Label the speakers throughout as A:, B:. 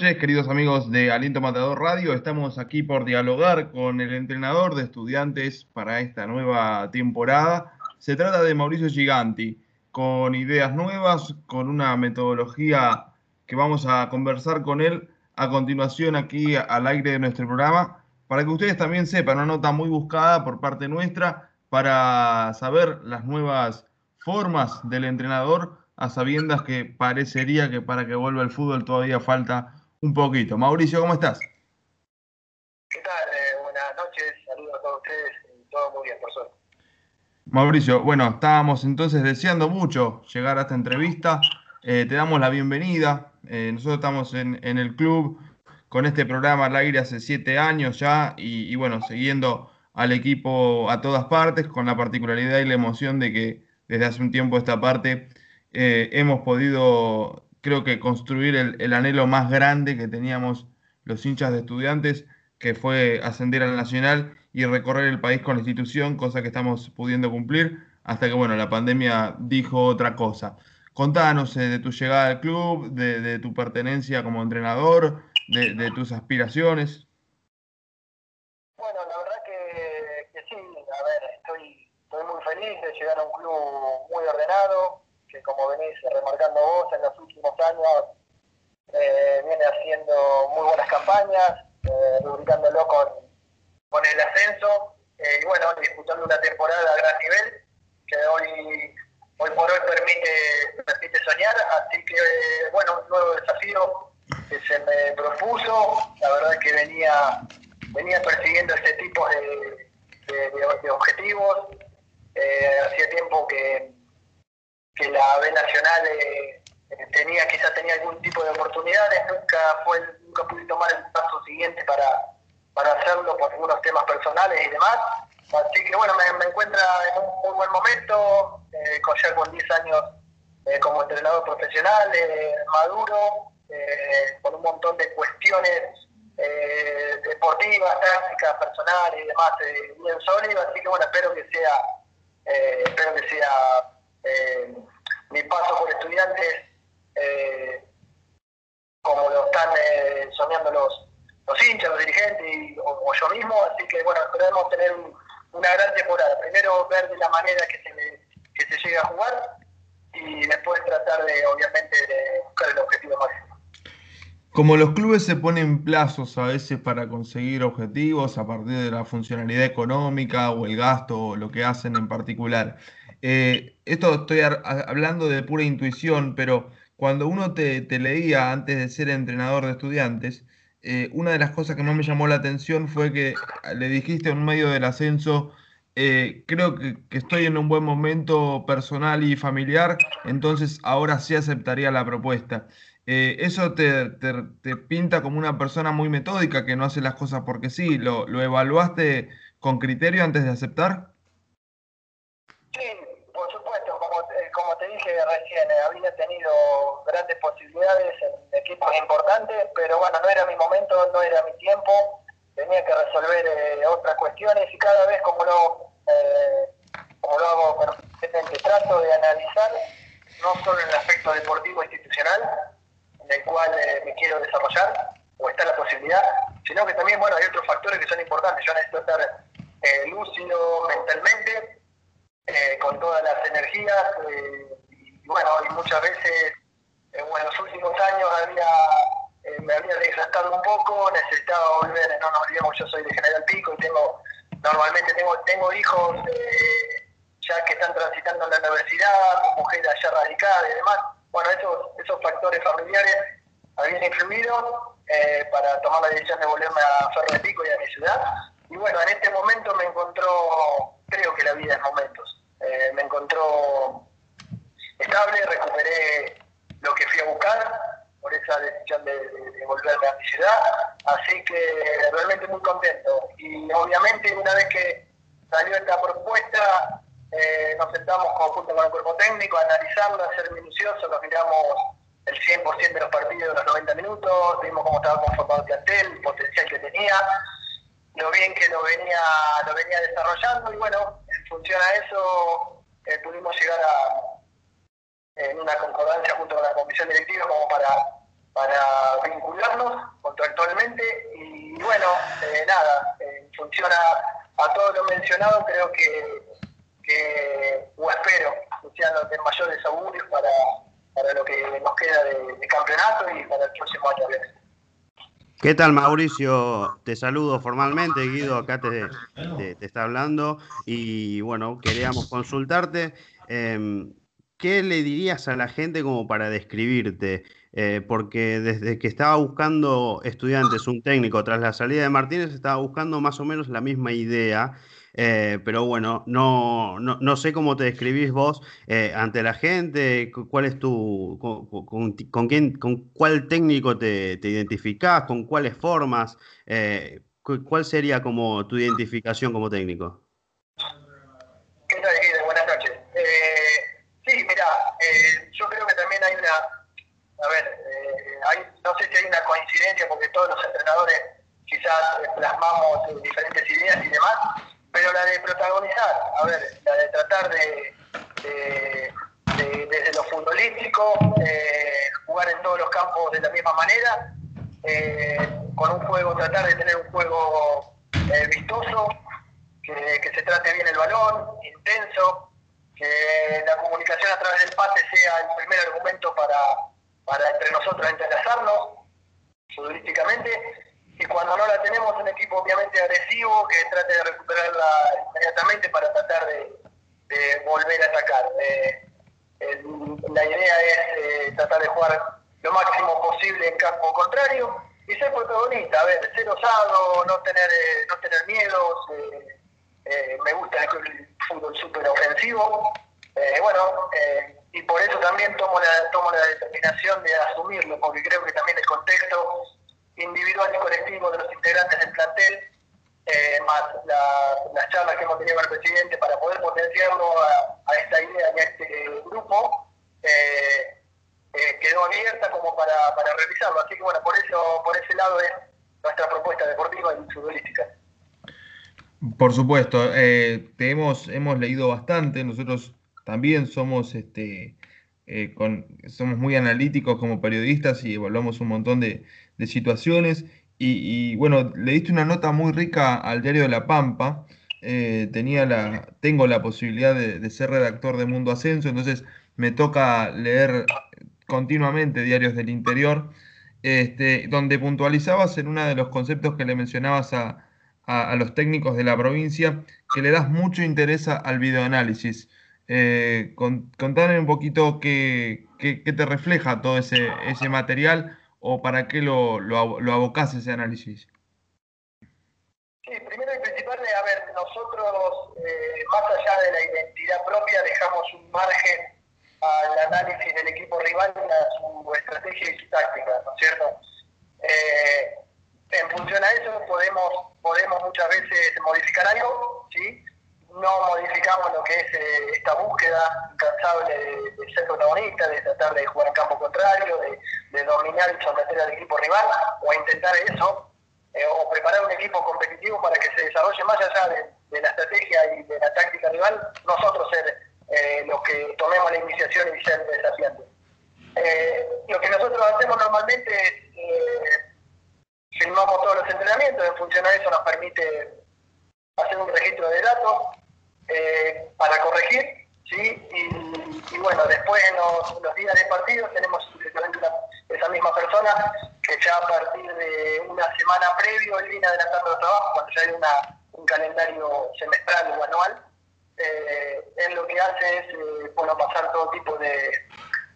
A: noches, queridos amigos de Aliento Matador Radio. Estamos aquí por dialogar con el entrenador de estudiantes para esta nueva temporada. Se trata de Mauricio Giganti, con ideas nuevas, con una metodología que vamos a conversar con él a continuación aquí al aire de nuestro programa, para que ustedes también sepan, una nota muy buscada por parte nuestra para saber las nuevas formas del entrenador a sabiendas que parecería que para que vuelva el fútbol todavía falta un poquito. Mauricio, ¿cómo estás?
B: ¿Qué tal? Eh, buenas noches, saludos a todos ustedes, y todo muy bien, por suerte.
A: Mauricio, bueno, estábamos entonces deseando mucho llegar a esta entrevista. Eh, te damos la bienvenida. Eh, nosotros estamos en, en, el club con este programa al aire hace siete años ya y, y, bueno, siguiendo al equipo a todas partes con la particularidad y la emoción de que desde hace un tiempo esta parte eh, hemos podido, creo que, construir el, el, anhelo más grande que teníamos los hinchas de estudiantes, que fue ascender al Nacional y recorrer el país con la institución, cosa que estamos pudiendo cumplir, hasta que, bueno, la pandemia dijo otra cosa. Contanos eh, de tu llegada al club, de, tu pertenencia como entrenador, de, de, tus aspiraciones.
B: Bueno, la verdad que, que sí, a ver, estoy, estoy muy feliz de llegar a un club muy ordenado, que como venís remarcando vos en los últimos años eh, viene haciendo muy buenas campañas, eh, rubricándolo con, con el ascenso eh, y bueno, disputando una temporada a gran nivel que hoy hoy por hoy permite, permite soñar, así que bueno, un nuevo desafío que se me propuso, la verdad que venía, venía persiguiendo este tipo de, de, objetivos, hacía tiempo que que la B Nacional eh, tenía quizás tenía algún tipo de oportunidades, nunca fue nunca pude tomar el paso siguiente para, para hacerlo por algunos temas personales y demás. Así que bueno, me, me encuentra en un muy buen momento, eh, con ya con 10 años eh, como entrenador profesional, maduro, con un montón de cuestiones deportivas, tácticas, personales y demás bien sólido, así que bueno, espero que sea, espero que sea eh, mi paso por estudiantes, eh, como lo están eh, soñando los, los hinchas, los dirigentes y, o, yo mismo, así que bueno, esperemos tener un, una gran temporada. Primero ver de la manera que se, que se llega a jugar y después tratar de, obviamente, de buscar el objetivo máximo.
A: Como los clubes se ponen plazos a veces para conseguir objetivos a partir de la funcionalidad económica o el gasto o lo que hacen en particular, eh, esto estoy hablando de pura intuición, pero cuando uno te, leía antes de ser entrenador de estudiantes, eh, una de las cosas que más me llamó la atención fue que le dijiste en medio del ascenso, eh, creo que, estoy en un buen momento personal y familiar, entonces ahora sí aceptaría la propuesta. ¿Eso te, pinta como una persona muy metódica que no hace las cosas porque sí? ¿Lo, lo evaluaste con criterio antes de aceptar?
B: Sí, recién, eh, había tenido grandes posibilidades en equipos importantes, pero bueno, no era mi momento, no era mi tiempo, tenía que resolver eh, otras cuestiones y cada vez como lo, eh, como lo hago permanentemente, trato de analizar no solo el aspecto deportivo institucional, en el cual me quiero desarrollar, o está la posibilidad, sino que también, bueno, hay otros factores que son importantes. Yo necesito estar lúcido mentalmente, con todas las energías, bueno, y muchas veces en los últimos años había eh, me había desgastado un poco, necesitaba volver, no nos olvidemos, yo soy de General Pico y tengo, normalmente tengo, tengo hijos eh, ya que están transitando en la universidad, mujeres allá radicadas y demás. Bueno, esos, esos factores familiares habían influido eh, para tomar la decisión de volverme a Ferro de Pico y a mi ciudad. Y bueno, en este momento me encontró, creo que la vida es momentos, eh, me encontró estable, recuperé lo que fui a buscar por esa decisión de, de, de, volverme a mi ciudad, así que realmente muy contento. Y obviamente una vez que, salió esta propuesta, eh, nos sentamos junto con el cuerpo técnico a analizarla, a ser minuciosos, nos miramos el 100% de los partidos de los 90 minutos, vimos cómo estaba conformado el plantel, el potencial que tenía, lo bien que lo venía, lo venía desarrollando y bueno, en función a eso eh, pudimos llegar a en una concordancia junto con la comisión directiva como para, para vincularnos contractualmente y bueno, eh, nada, en función a, todo lo mencionado creo que, que o espero que sean los mayores augurios para, para lo que nos queda de, de campeonato y para el próximo año.
C: ¿Qué tal Mauricio? Te saludo formalmente, Guido, acá te, está hablando y bueno, queríamos consultarte. Eh, ¿Qué le dirías a la gente como para describirte? Eh, porque desde que estaba buscando estudiantes, un técnico, tras la salida de Martínez, estaba buscando más o menos la misma idea. Eh, pero bueno, no, no, no, sé cómo te describís vos eh, ante la gente, cuál es tu, con, con, quién, con cuál técnico te, te identificás, con cuáles formas, eh, cuál sería como tu identificación como técnico.
B: ¿Qué tal, Guido? Buenas noches. Eh, sí, mira, eh, yo creo que también hay una, a ver, eh, hay, no sé si hay una coincidencia porque todos los entrenadores quizás plasmamos diferentes ideas y demás, pero la de protagonizar, a ver, la de tratar de, de, de desde lo futbolístico, eh, jugar en todos los campos de la misma manera, eh, con un juego, tratar de tener un juego eh, vistoso, que, que, se trate bien el balón, intenso, que la comunicación a través del pase sea el primer argumento para, para entre nosotros entrelazarnos futbolísticamente y cuando no la tenemos un equipo obviamente agresivo que trate de recuperarla inmediatamente para tratar de, volver a atacar. Eh, la idea es eh, tratar de jugar lo máximo posible en campo contrario y ser protagonista, a ver, ser osado, no tener, eh, no tener miedos, eh, me gusta el fútbol súper ofensivo, bueno, y por eso también tomo la, tomo la determinación de asumirlo, porque creo que también el contexto individual y colectivo de los integrantes del plantel, eh, más la, las charlas que hemos tenido con el presidente para poder potenciarlo a, esta idea y a este grupo, eh, eh, quedó abierta como para, para realizarlo. Así que bueno, por eso, por ese lado es nuestra propuesta deportiva y futbolística.
A: Por supuesto, te hemos, hemos leído bastante, nosotros también somos este, eh, somos muy analíticos como periodistas y evaluamos un montón de, situaciones. Y, bueno, le diste una nota muy rica al diario de La Pampa. Eh, tenía la, tengo la posibilidad de, ser redactor de Mundo Ascenso, entonces me toca leer continuamente diarios del interior, este, donde puntualizabas en uno de los conceptos que le mencionabas a, a los técnicos de la provincia, que le das mucho interés al videoanálisis. Eh, con, contame un poquito qué, qué, te refleja todo ese, ese material o para qué lo, lo, lo abocás ese análisis?
B: Sí, primero y principal, a ver, nosotros, eh, más allá de la identidad propia, dejamos un margen al análisis del equipo rival, a su estrategia y su táctica, ¿no es cierto? Eh, en función a eso podemos, podemos muchas veces modificar algo, ¿sí? No modificamos lo que es eh, esta búsqueda incansable de, ser protagonista, de tratar de jugar en campo contrario, de, dominar y someter al equipo rival, o intentar eso, eh, o preparar un equipo competitivo para que se desarrolle más allá de, la estrategia y de la táctica rival, nosotros ser eh, los que tomemos la iniciación y ser desafiantes. Lo que nosotros hacemos normalmente es firmamos todos los entrenamientos, en función a eso nos permite hacer un registro de datos eh, para corregir, ¿sí? Y, bueno, después en los, días de partido tenemos esa misma persona que ya a partir de una semana previo él viene adelantando el trabajo, cuando ya hay una, un calendario semestral o anual, eh, él lo que hace es eh, bueno, pasar todo tipo de,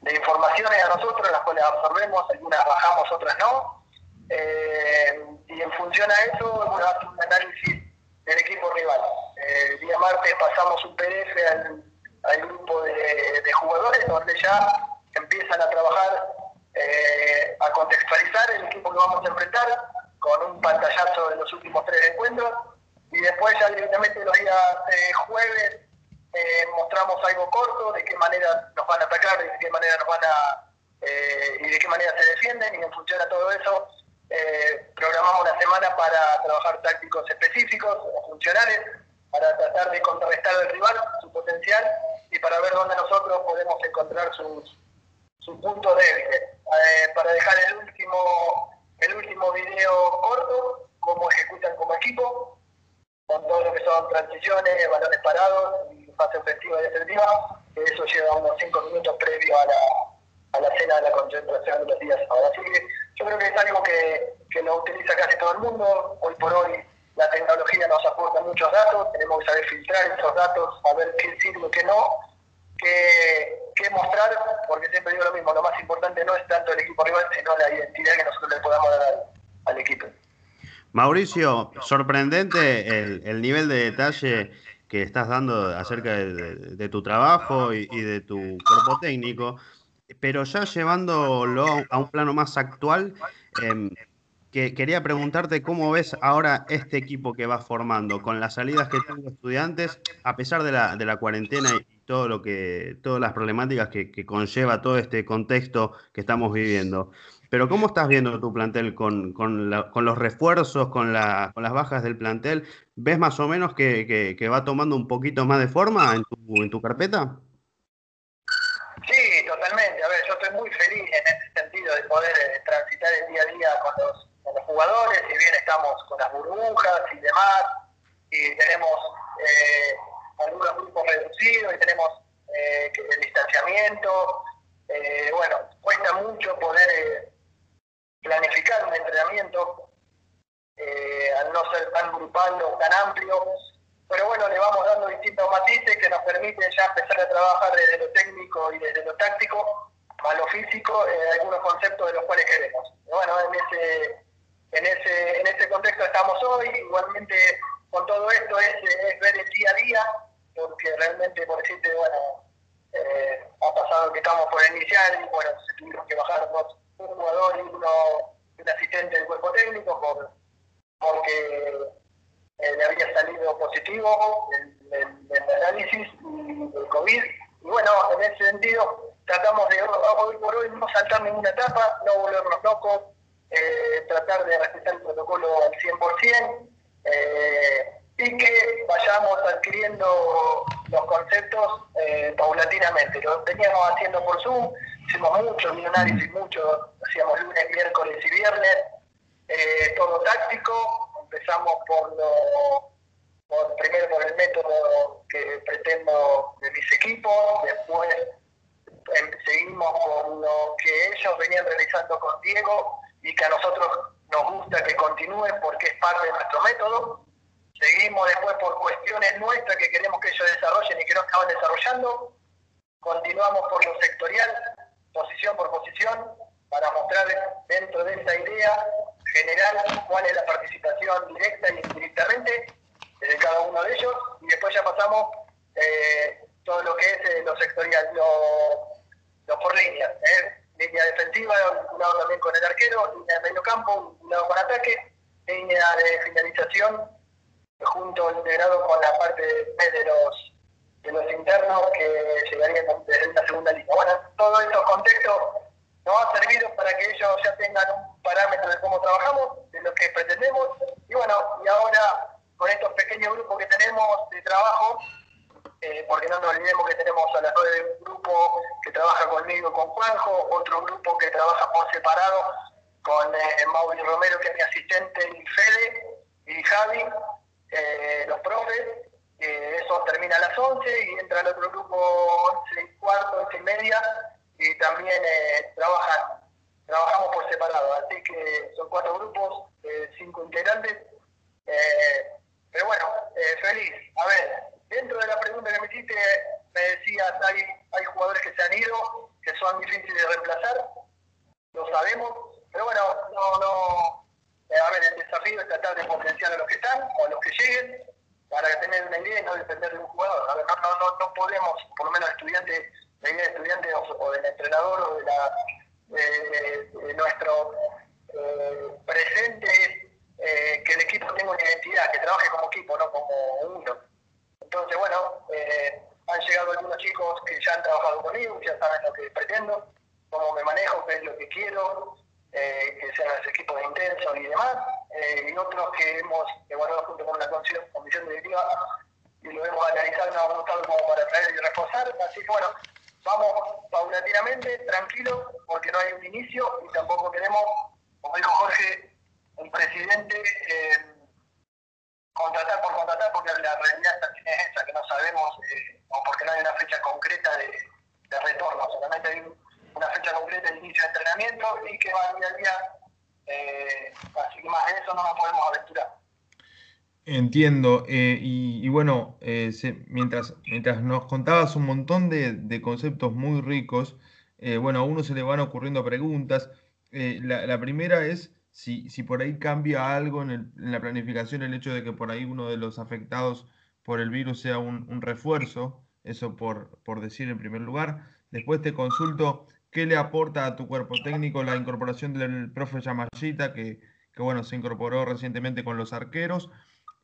B: de, informaciones a nosotros, las cuales absorbemos, algunas bajamos, otras no, eh, y en función a eso, bueno, hace un análisis del equipo rival. El día martes pasamos un PDF al, grupo de, jugadores donde ya empiezan a trabajar, eh, a contextualizar el equipo que vamos a enfrentar con un pantallazo de los últimos tres encuentros. Y después ya directamente los días eh, jueves eh, mostramos algo corto, de qué manera nos van a atacar, de qué manera nos van a y de qué manera se defienden. Y en función a todo eso programamos una semana para trabajar tácticos específicos funcionales para tratar de contrarrestar al rival su potencial y para ver dónde nosotros podemos encontrar sus, puntos débiles. Eh, para dejar el último el último video corto, cómo ejecutan como equipo, con todo lo que son transiciones, balones parados y fase ofensiva y defensiva, eso lleva unos 5 minutos previo a la, a la cena de la concentración de los días ahora. Que yo creo que es algo que, que lo utiliza casi todo el mundo. Hoy por hoy la tecnología nos aporta muchos datos, tenemos que saber filtrar esos datos, saber qué sirve, qué no, qué, qué mostrar, porque siempre digo lo mismo, lo más importante no es tanto el equipo rival, sino la identidad que nosotros le podamos dar al, equipo.
C: Mauricio, sorprendente el, el, nivel de detalle que estás dando acerca de tu trabajo y, y, de tu cuerpo técnico, pero ya llevándolo a un plano más actual, eh, que quería preguntarte cómo ves ahora este equipo que vas formando, con las salidas que tuvo estudiantes, a pesar de la, de la cuarentena y todo lo que, todas las problemáticas que, que conlleva todo este contexto que estamos viviendo. Pero ¿cómo estás viendo tu plantel con, con, con los refuerzos, con, la, con, las bajas del plantel? ¿Ves más o menos que, que, que, va tomando un poquito más de forma en tu, en tu carpeta?
B: Sí, totalmente. A ver, yo estoy muy feliz en ese sentido de poder eh, transitar el día a día con los, con los jugadores, si bien estamos con las burbujas y demás, y tenemos eh, algunos grupos reducidos y tenemos eh, el distanciamiento. Eh, bueno, cuesta mucho poder eh, planificar un entrenamiento eh, al no ser tan grupal o tan amplio, pero bueno, le vamos dando distintos matices que nos permiten ya empezar a trabajar desde lo técnico y desde lo táctico a lo físico algunos conceptos de los cuales queremos. Bueno, en ese, en ese, en ese contexto estamos hoy, igualmente con todo esto es, ver el día a día, porque realmente, por decirte, bueno, eh, ha pasado que estamos por iniciar y bueno, se tuvieron que bajar dos, un jugador y uno, un asistente del cuerpo técnico por, porque eh, le había salido positivo el, el, el análisis del COVID. Y bueno, en ese sentido, tratamos de hoy por hoy no saltar ninguna etapa, no volvernos locos, eh, tratar de respetar el protocolo al 100%. Eh, y que vayamos adquiriendo los conceptos eh, paulatinamente. Lo veníamos haciendo por Zoom, hicimos mucho, un análisis mucho, hacíamos lunes, miércoles y viernes, eh, todo táctico, empezamos por lo, primero por el método que pretendo de mis equipos, después em, seguimos por lo que ellos venían realizando con Diego y que a nosotros nos gusta que continúe porque es parte de nuestro método Seguimos después por cuestiones nuestras que queremos que ellos desarrollen y que no estaban desarrollando. Continuamos por lo sectorial, posición por posición, para mostrar dentro de esa idea general cuál es la participación directa y indirectamente de cada uno de ellos. Y después ya pasamos eh, todo lo que es eh, lo sectorial, lo, por líneas. ¿eh? Línea defensiva, vinculado también con el arquero, línea de medio campo, vinculado con ataque, línea de finalización junto integrado con la parte de los de los internos que llegarían desde la segunda línea. Bueno, todos estos contextos nos ha servido para que ellos ya tengan un parámetro de cómo trabajamos, de lo que pretendemos, y bueno, y ahora con estos pequeños grupos que tenemos de trabajo, eh, porque no nos olvidemos que tenemos a las nueve un grupo que trabaja conmigo, con Juanjo, otro grupo que trabaja por separado con eh, Mauri Romero, que es mi asistente, y Fede, y Javi, eh, los profes, eso termina a las 11 y entra el otro grupo 11 y cuarto, 11 y media, y también eh, trabajan, trabajamos por separado, así que son cuatro grupos, cinco integrantes, pero bueno, feliz. A ver, dentro de la pregunta que me hiciste, me decías, hay, hay jugadores que se han ido, que son difíciles de reemplazar, lo sabemos, pero bueno, no, no, eh, a ver, el desafío es tratar de potenciar a los que están o a los que lleguen para tener una idea y no depender de un jugador. A ver, no, no, no podemos, por lo menos estudiante, la idea de estudiante o, del entrenador o de, la, de, nuestro eh, presente es eh, que el equipo tenga una identidad, que trabaje como equipo, no como entonces, bueno, eh, han llegado algunos chicos que ya han trabajado conmigo, ya saben lo que pretendo, cómo me manejo, qué es lo que quiero, eh, que sean los equipos de intenso y demás, eh, y otros que hemos evaluado junto con la comisión directiva y lo hemos analizado y nos ha gustado como para traer y reforzar. Así que bueno, vamos paulatinamente, tranquilo, porque no hay un inicio y tampoco queremos, como dijo Jorge, un presidente contratar por contratar, porque la realidad también es esa, que no sabemos, eh, o porque no hay una fecha concreta de, de retorno, solamente hay una fecha concreta de inicio de entrenamiento y que va día a día, eh, así que más de eso no nos podemos aventurar.
A: Entiendo. Eh, y, bueno, mientras, mientras nos contabas un montón de, de conceptos muy ricos, bueno, a uno se le van ocurriendo preguntas. La, primera es si, si, por ahí cambia algo en, el, en, la planificación el hecho de que por ahí uno de los afectados por el virus sea un, un refuerzo, eso por, por decir en primer lugar. Después te consulto qué le aporta a tu cuerpo técnico la incorporación del profe Yamashita, que, que bueno, se incorporó recientemente con los arqueros.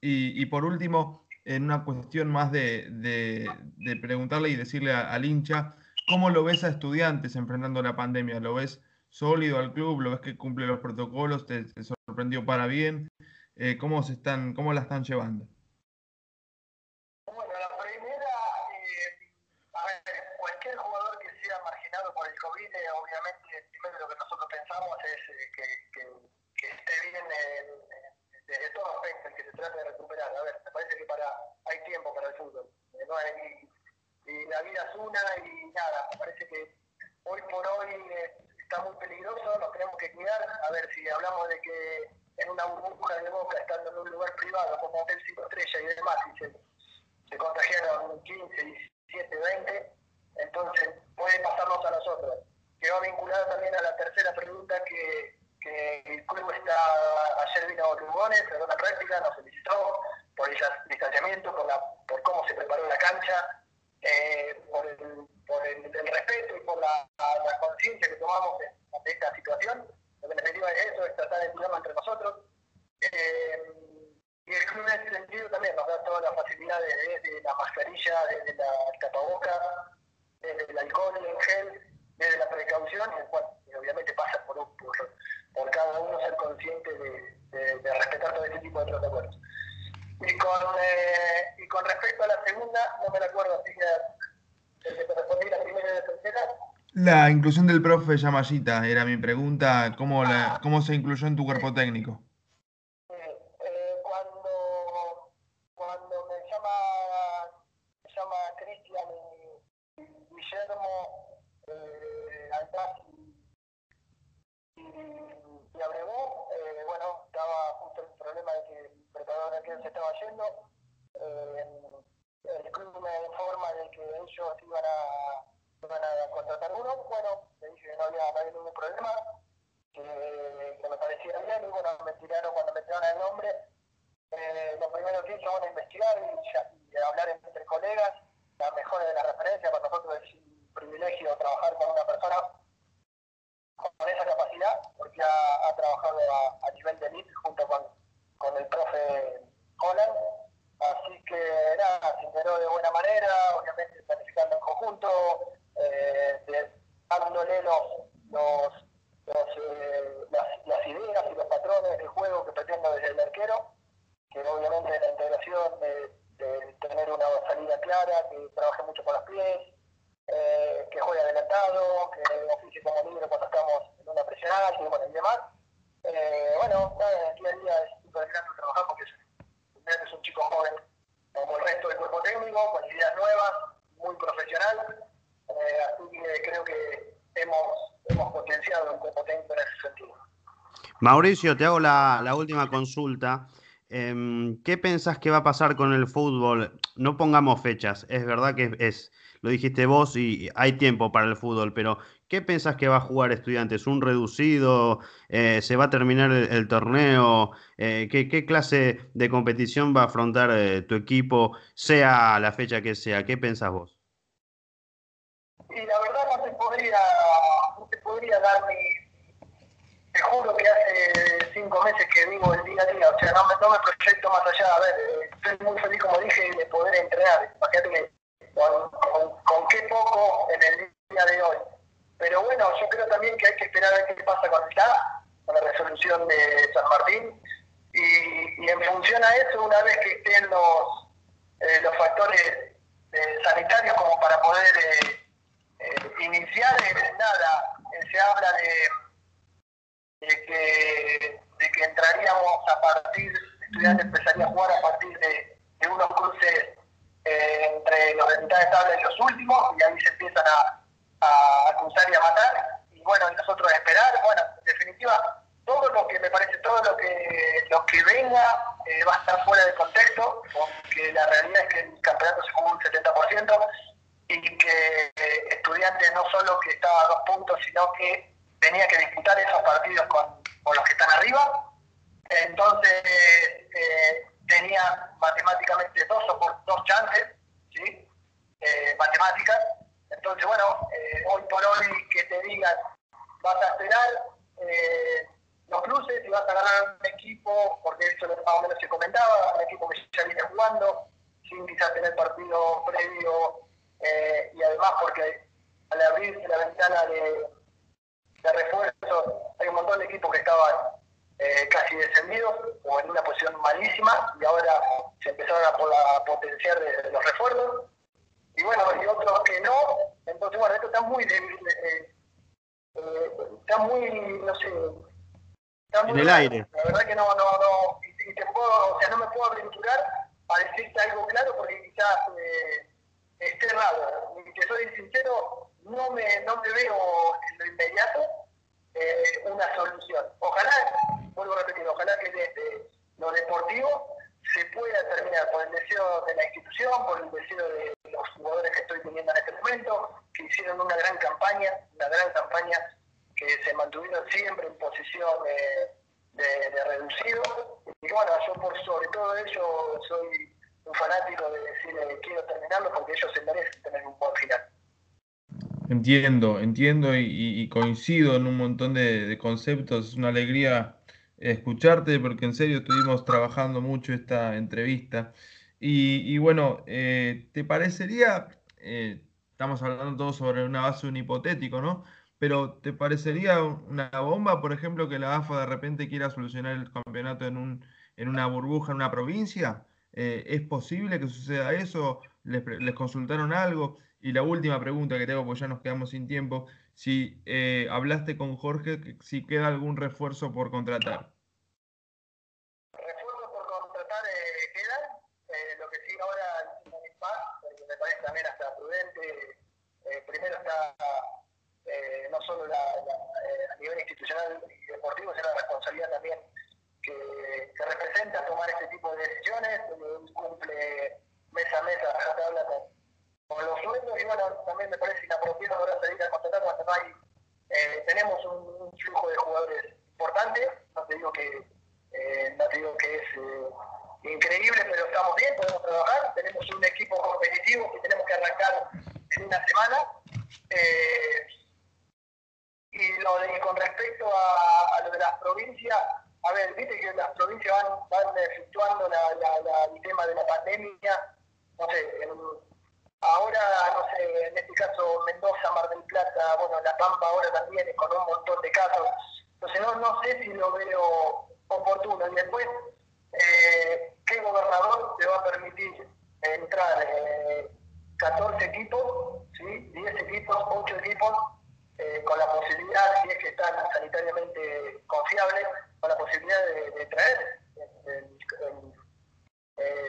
A: Y, y, por último, en una cuestión más de, de, de preguntarle y decirle a, al hincha, ¿cómo lo ves a estudiantes enfrentando la pandemia? ¿Lo ves sólido al club? ¿Lo ves que cumple los protocolos? ¿Te, sorprendió para bien? Eh, ¿cómo, se están, ¿Cómo la están llevando?
B: Bueno, la primera, eh, a ver, cualquier jugador que sea marginado por el COVID, eh, obviamente, primero lo que nosotros pensamos es eh, que, esté bien en desde todo aspecto en que se trate de recuperar. A ver, me parece que para hay tiempo para el fútbol. Eh, no hay, y la vida es una y nada, me parece que hoy por hoy eh, está muy peligroso, nos tenemos que cuidar. A ver, si hablamos de que en una burbuja de boca, estando en un lugar privado como Hotel 5 Estrella y demás, y se, se contagiaron 15, 17, 20, entonces puede pasarnos a nosotros. Que va vinculada también a la tercera pregunta que que el club está, ayer vino Lugones, a una práctica, nos felicitó por el distanciamiento, por, la, por cómo se preparó la cancha, eh, por, el, por el, el, respeto y por la, la conciencia que tomamos de, de, esta situación. Lo que en definitiva es eso, es tratar de cuidarnos entre nosotros. Eh, y el club en ese sentido también nos da todas las facilidades desde la mascarilla, desde la tapaboca, desde el alcohol en gel, desde la precaución, y, bueno, y obviamente pasa por, por por cada uno ser consciente de, respetar todo este tipo de protocolos. Y con, eh, y con respecto a la segunda, no me la acuerdo, así que la primera y la tercera.
A: La inclusión del profe Yamashita era mi pregunta, ¿cómo, la, cómo se incluyó en tu cuerpo técnico?
B: Eh, cuando, cuando me llama, me llama Cristian y, Guillermo eh, Altaz y, y Abrevó, eh, bueno, estaba justo el problema de que el preparador aquel se estaba yendo. Eh, el club me informa de que ellos iban a, iban a contratar uno. Bueno, le dije que no había, no había ningún problema, que, que, me parecía bien. Y bueno, me tiraron, cuando me tiraron el nombre, que hice fue investigar y, y hablar entre colegas, las mejores de las referencias. Para nosotros es un privilegio trabajar con una persona con esa capacidad, porque ha, trabajado a, nivel de elite junto con, con el profe Holland. Así que nada, se integró de buena manera, obviamente planificando en conjunto, eh, dándole los, los, los eh, las, las, ideas y los patrones de juego que pretendo desde el arquero, que obviamente la integración de, tener una salida clara, que trabaje mucho con los pies, eh, que juegue adelantado, que oficie como libre cuando estamos en una presión alta y, bueno, y demás. Eh, bueno, nada, día a día es súper trabajar porque es, un chico joven como el resto del cuerpo técnico, con ideas nuevas, muy profesional, eh, así que creo que hemos, hemos potenciado el cuerpo técnico en ese sentido.
C: Mauricio, te hago la, la última consulta. Eh, ¿Qué pensás que va a pasar con el fútbol? No pongamos fechas, es verdad que es, lo dijiste vos y hay tiempo para el fútbol, pero ¿qué pensás que va a jugar estudiantes? ¿Un reducido? Eh, ¿Se va a terminar el, torneo? Eh, ¿qué, ¿qué, clase de competición va a afrontar eh, tu equipo, sea la fecha que sea? ¿Qué pensás vos?
B: Y la verdad no te podría, no te podría dar mi... Te juro que hace cinco meses que vivo el día a día, o sea, no me, no me proyecto más allá. A ver, estoy muy feliz, como dije, de poder entrenar. Imagínate con, qué poco en el día de hoy. Pero bueno, yo creo también que hay que esperar a ver qué pasa con TAP, con la resolución de San Martín, y, solución a eso una vez que estén los, eh, los factores eh, sanitarios como para poder iniciar. nada, se habla de, de, que, de que entraríamos a partir, estudiantes empezaría a jugar a partir de, de unos cruces entre los de mitad de tabla y los últimos, y ahí se empiezan a, a cruzar y a matar. Y bueno, nosotros esperar, bueno, en definitiva, todo lo que me parece, todo lo que lo que venga eh, va a estar fuera de contexto, porque la realidad es que el campeonato se jugó un 70% y que eh, estudiantes no solo que estaba a dos puntos, sino que tenía que disputar esos partidos con, los que están arriba. Entonces eh, tenía matemáticamente dos, dos chances, ¿sí? matemáticas. Entonces, bueno, hoy por hoy que te digan, vas a esperar, los cruces y vas a ganar un equipo, porque eso más o menos se comentaba, un equipo que ya viene jugando, sin quizás tener partido previo, eh, y además porque al abrirse la ventana de, de refuerzo, hay un montón de equipos que estaban eh, casi descendidos o en una posición malísima, y ahora se empezaron a, potenciar de, los refuerzos, y bueno, y otros que no, entonces bueno, esto está muy débil, eh, está muy, no sé,
C: en el aire.
B: La verdad que no, no, no, y, te puedo, o sea, no me puedo aventurar a decirte algo claro porque quizás eh, esté raro. Y que soy sincero, no me, no me veo en lo inmediato eh, una solución. Ojalá, vuelvo a repetir, ojalá que desde lo deportivo se pueda terminar por el deseo de la institución, por el deseo de los jugadores que estoy teniendo en este momento, que hicieron una gran campaña, una gran campaña que se mantuvieron siempre en posición de, reducido. Y bueno, yo por sobre todo ello soy un fanático de decir eh, quiero terminarlo porque ellos se merecen tener un buen final.
A: Entiendo, entiendo y, coincido en un montón de, conceptos. Es una alegría escucharte porque en serio estuvimos trabajando mucho esta entrevista. Y, bueno, eh, ¿te parecería, eh, estamos hablando todo sobre una base un hipotético, ¿no? pero ¿te parecería una bomba, por ejemplo, que la AFA de repente quiera solucionar el campeonato en, un, en una burbuja en una provincia? Eh, ¿Es posible que suceda eso? ¿Les, consultaron algo? Y la última pregunta que tengo, porque ya nos quedamos sin tiempo, si eh, hablaste con Jorge, si queda algún refuerzo por contratar.
B: Refuerzo por contratar eh, queda, lo que sí ahora me parece también hasta prudente, primero está eh, no solo la, eh, a nivel institucional y deportivo, sino la responsabilidad también que, que representa tomar este tipo de decisiones, cumple mes a mes a tabla con los sueldos y bueno, también me parece inapropiado ahora salir a contratar cuando no hay, eh, tenemos un, flujo de jugadores importante, no te digo que, no te digo que es increíble, pero estamos bien, podemos trabajar, tenemos un equipo competitivo que tenemos que arrancar en una semana. Eh, y lo de, con respecto a, lo de las provincias, a ver, viste que las provincias van, van efectuando el tema de la pandemia, no sé, ahora, no sé, en este caso Mendoza, Mar del Plata, bueno, La Pampa ahora también, con un montón de casos. Entonces no, no sé si lo veo oportuno. Y después, eh, ¿qué gobernador te va a permitir entrar eh, 14 equipos, ¿sí? 10 equipos, 8 equipos? Eh, con la posibilidad, si es que están sanitariamente confiables, con la posibilidad de, traer eh,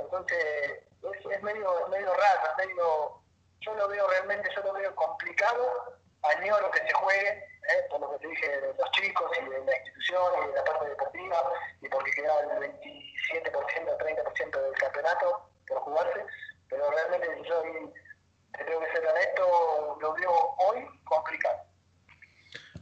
B: Entonces, es, medio, medio raro, medio, yo lo veo realmente, yo lo veo complicado, añoro que se juegue, eh, por lo que te dije de los chicos y de la institución y de la parte deportiva, y porque quedaba el 27% o 30% del campeonato por jugarse, pero realmente yo tengo que ser honesto, lo veo hoy complicado.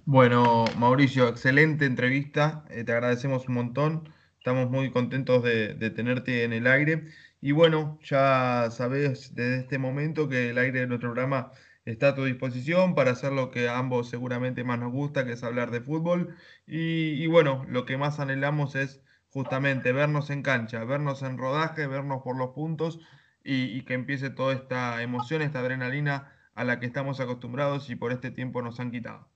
A: Bueno, Mauricio, excelente entrevista, eh, te agradecemos un montón, estamos muy contentos de, tenerte en el aire y bueno, ya sabes desde este momento que el aire de nuestro programa está a tu disposición para hacer lo que a ambos seguramente más nos gusta, que es hablar de fútbol y, bueno, lo que más anhelamos es justamente vernos en cancha, vernos en rodaje, vernos por los puntos y, que empiece toda esta emoción, esta adrenalina a la que estamos acostumbrados y por este tiempo nos han quitado.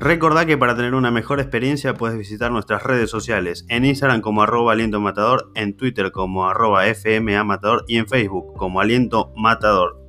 C: Recordá que para tener una mejor experiencia puedes visitar nuestras redes sociales, en Instagram como arroba aliento matador, en Twitter como arroba FMA matador y en Facebook como aliento matador.